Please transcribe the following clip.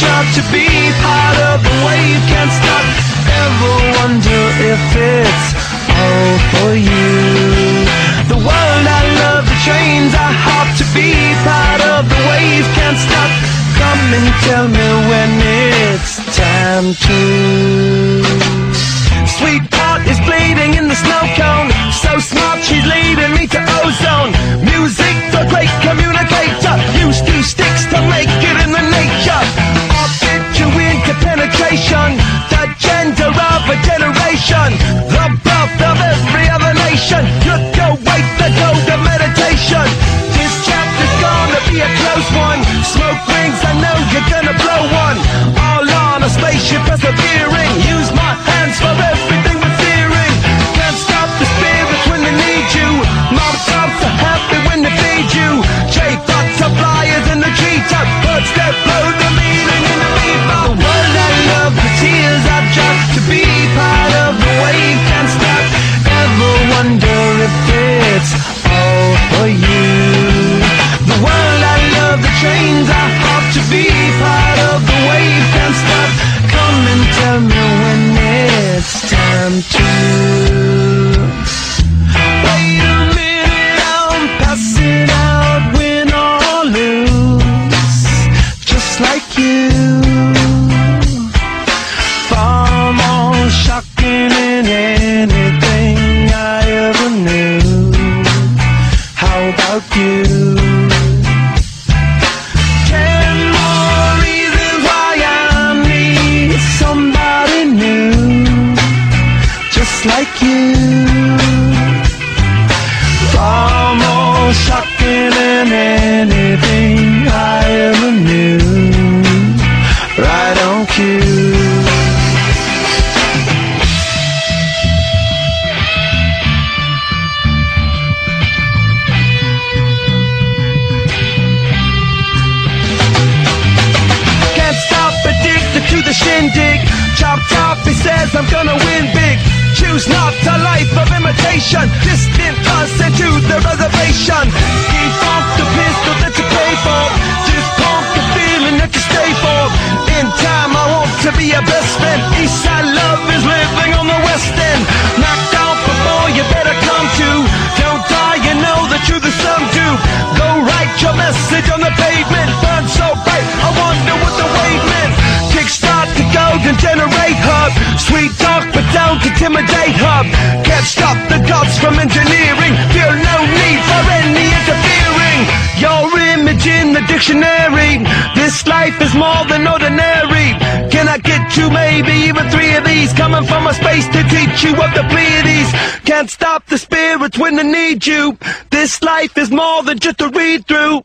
tears to be part of the wave can't stop. Ever wonder if it's all for you? The world I love, the trains I hop to be part of the wave can't stop. Come and tell me when it's time to. Sweetheart is bleeding in the snow cone. So smart, she's leading me to ozone. Music, time to. Just like you. Far more shocking than anything I ever knew. Right on cue. Can't stop addicted to the shindig. Chop top, he says I'm gonna win big. Choose not a life of imitation. Distant us into the reservation. Defunct the pistol that you pay for. Just pump the feeling that you stay for. In time, I want to be your best friend. Eastside love is living on the west end. Knocked out before you better come to. Don't die, you know the truth is some do. Go write your message on the pavement. Burn so bright, I wonder what the wave meant. Kickstart the golden generate hub. Sweet talk, but don't intimidate dictionary. This life is more than ordinary. Can I get you maybe even three of these? Coming from a space to teach you of the Pleiades. Can't stop the spirits when they need you. This life is more than just a read through.